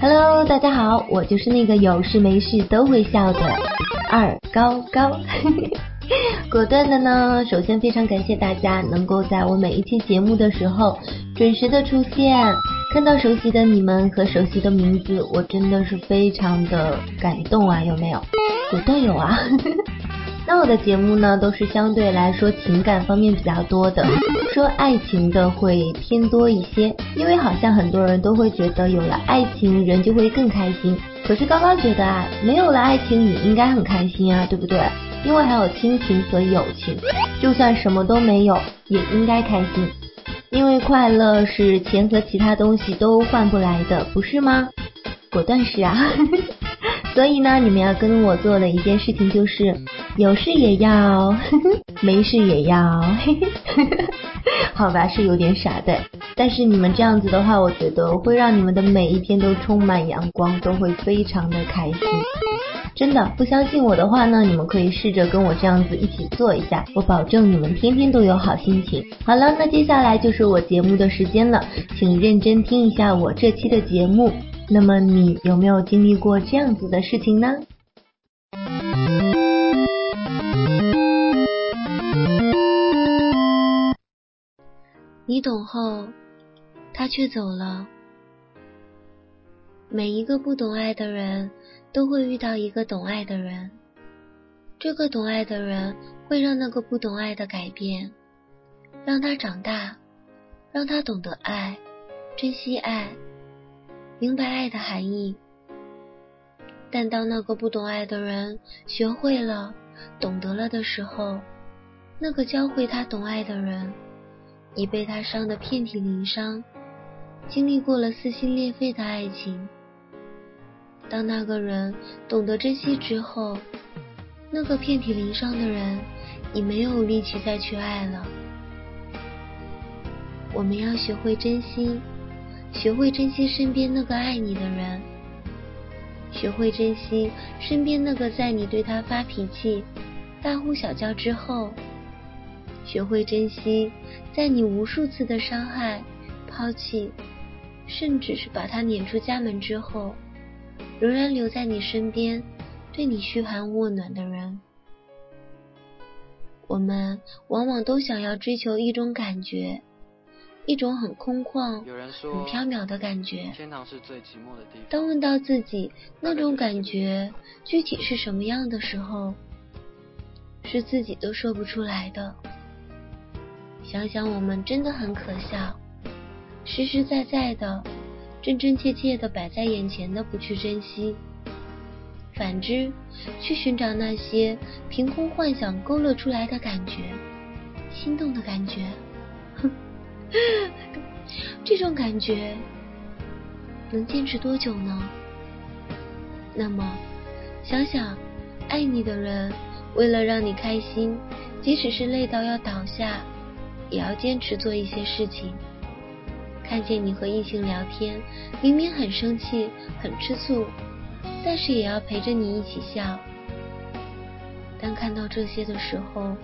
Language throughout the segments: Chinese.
Hello，大家好，我就是那个有事没事都会笑的二高高。果断的呢，首先非常感谢大家能够在我每一期节目的时候准时的出现，看到熟悉的你们和熟悉的名字，我真的是非常的感动啊，有没有？果断有啊。那我的节目呢，都是相对来说情感方面比较多的，说爱情的会偏多一些，因为好像很多人都会觉得有了爱情人就会更开心，可是高高觉得啊，没有了爱情也应该很开心啊，对不对？因为还有亲情和友情，就算什么都没有也应该开心，因为快乐是钱和其他东西都换不来的，不是吗？果断是啊。所以呢，你们要跟我做的一件事情就是，有事也要，没事也要，好吧，是有点傻的。但是你们这样子的话，我觉得会让你们的每一天都充满阳光，都会非常的开心。真的，不相信我的话呢，你们可以试着跟我这样子一起做一下，我保证你们天天都有好心情。好了，那接下来就是我节目的时间了，请认真听一下我这期的节目。那么你有没有经历过这样子的事情呢？你懂后，他却走了。每一个不懂爱的人都会遇到一个懂爱的人，这个懂爱的人会让那个不懂爱的改变，让他长大，让他懂得爱，珍惜爱。明白爱的含义，但当那个不懂爱的人学会了、懂得了的时候，那个教会他懂爱的人已被他伤得遍体鳞伤，经历过了撕心裂肺的爱情。当那个人懂得珍惜之后，那个遍体鳞伤的人已没有力气再去爱了。我们要学会珍惜。学会珍惜身边那个爱你的人，学会珍惜身边那个在你对他发脾气、大呼小叫之后，学会珍惜在你无数次的伤害、抛弃，甚至是把他撵出家门之后，仍然留在你身边，对你嘘寒问暖的人。我们往往都想要追求一种感觉。一种很空旷、很缥缈的感觉。天堂是最寂寞的地方。当问到自己那种感觉具体是什么样的时候，是自己都说不出来的。想想我们真的很可笑，实实在在的、真真切切的摆在眼前的不去珍惜，反之去寻找那些凭空幻想勾勒出来的感觉，心动的感觉。哼。这种感觉能坚持多久呢？那么，想想爱你的人，为了让你开心，即使是累到要倒下，也要坚持做一些事情。看见你和异性聊天，明明很生气、很吃醋，但是也要陪着你一起笑。当看到这些的时候，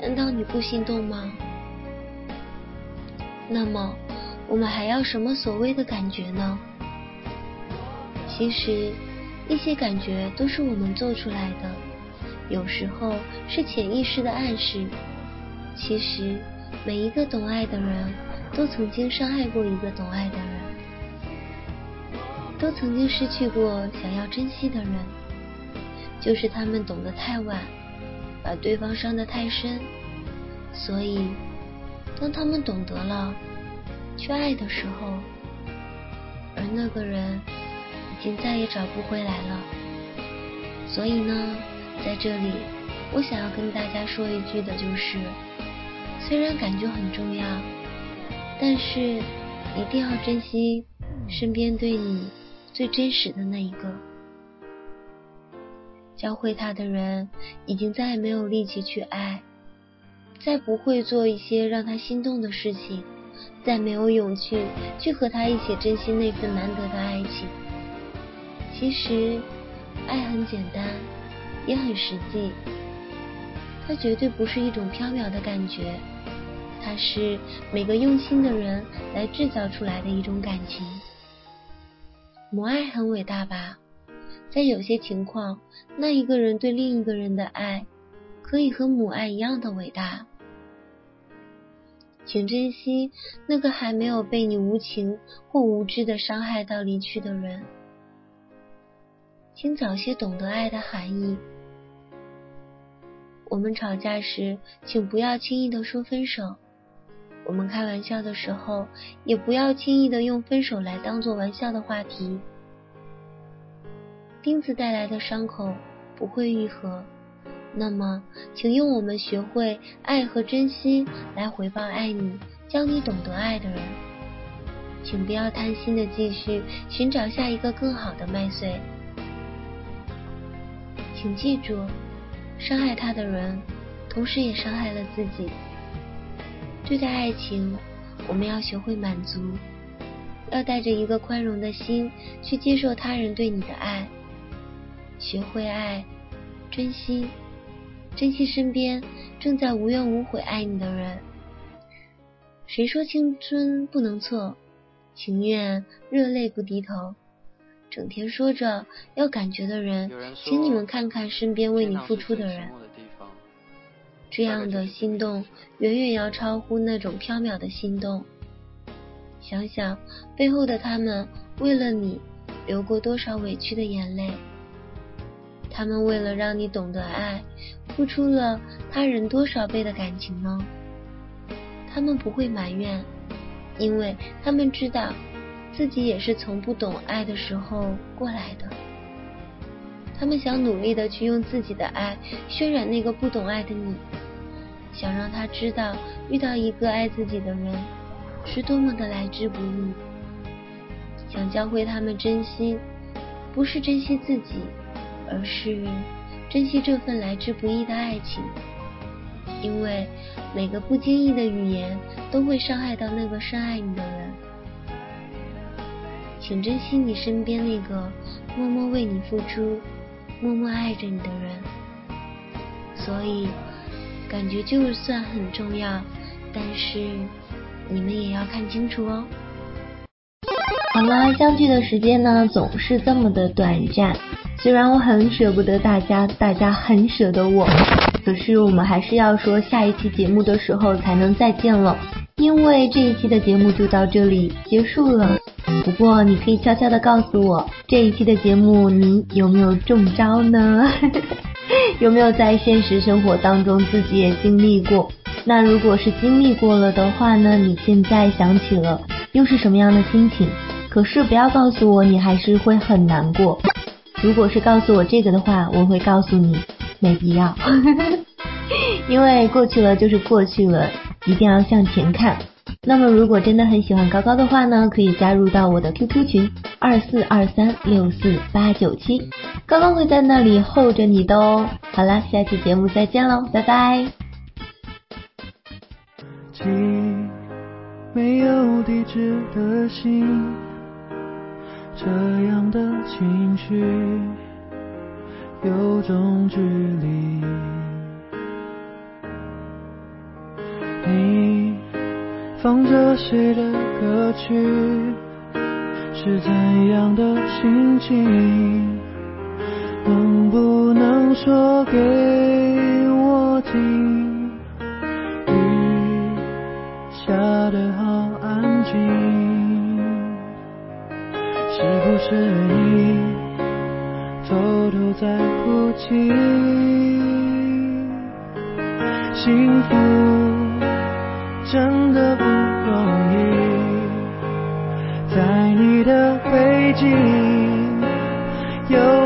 难道你不心动吗？那么，我们还要什么所谓的感觉呢？其实，一些感觉都是我们做出来的，有时候是潜意识的暗示。其实，每一个懂爱的人都曾经伤害过一个懂爱的人，都曾经失去过想要珍惜的人，就是他们懂得太晚，把对方伤得太深，所以。当他们懂得了去爱的时候，而那个人已经再也找不回来了。所以呢，在这里，我想要跟大家说一句的就是：虽然感觉很重要，但是一定要珍惜身边对你最真实的那一个。教会他的人，已经再也没有力气去爱。再不会做一些让他心动的事情，再没有勇气去和他一起珍惜那份难得的爱情。其实，爱很简单，也很实际。它绝对不是一种飘渺的感觉，它是每个用心的人来制造出来的一种感情。母爱很伟大吧？在有些情况，那一个人对另一个人的爱，可以和母爱一样的伟大。请珍惜那个还没有被你无情或无知的伤害到离去的人。请早些懂得爱的含义。我们吵架时，请不要轻易的说分手；我们开玩笑的时候，也不要轻易的用分手来当做玩笑的话题。钉子带来的伤口不会愈合。那么，请用我们学会爱和珍惜来回报爱你、教你懂得爱的人。请不要贪心的继续寻找下一个更好的麦穗。请记住，伤害他的人，同时也伤害了自己。对待爱情，我们要学会满足，要带着一个宽容的心去接受他人对你的爱，学会爱，珍惜。珍惜身边正在无怨无悔爱你的人。谁说青春不能错？情愿热泪不低头。整天说着要感觉的人，请你们看看身边为你付出的人。这样的心动，远远要超乎那种缥缈的心动。想想背后的他们，为了你流过多少委屈的眼泪。他们为了让你懂得爱，付出了他人多少倍的感情呢？他们不会埋怨，因为他们知道自己也是从不懂爱的时候过来的。他们想努力的去用自己的爱渲染那个不懂爱的你，想让他知道遇到一个爱自己的人是多么的来之不易，想教会他们珍惜，不是珍惜自己。而是珍惜这份来之不易的爱情，因为每个不经意的语言都会伤害到那个深爱你的人。请珍惜你身边那个默默为你付出、默默爱着你的人。所以，感觉就算很重要，但是你们也要看清楚哦。好啦，相聚的时间呢，总是这么的短暂。虽然我很舍不得大家，大家很舍得我，可是我们还是要说下一期节目的时候才能再见了，因为这一期的节目就到这里结束了。不过你可以悄悄的告诉我，这一期的节目你有没有中招呢？有没有在现实生活当中自己也经历过？那如果是经历过了的话呢？你现在想起了又是什么样的心情？可是不要告诉我，你还是会很难过。如果是告诉我这个的话，我会告诉你没必要，因为过去了就是过去了，一定要向前看。那么如果真的很喜欢高高的话呢，可以加入到我的 QQ 群二四二三六四八九七，高高会在那里候着你的哦。好了，下期节目再见喽，拜拜。没有地址的信。这样的情绪有种距离，你放着谁的歌曲？是怎样的心情？能不能说给我听？雨下得好安静。是不是你偷偷在哭泣？幸福真的不容易。在你的背景有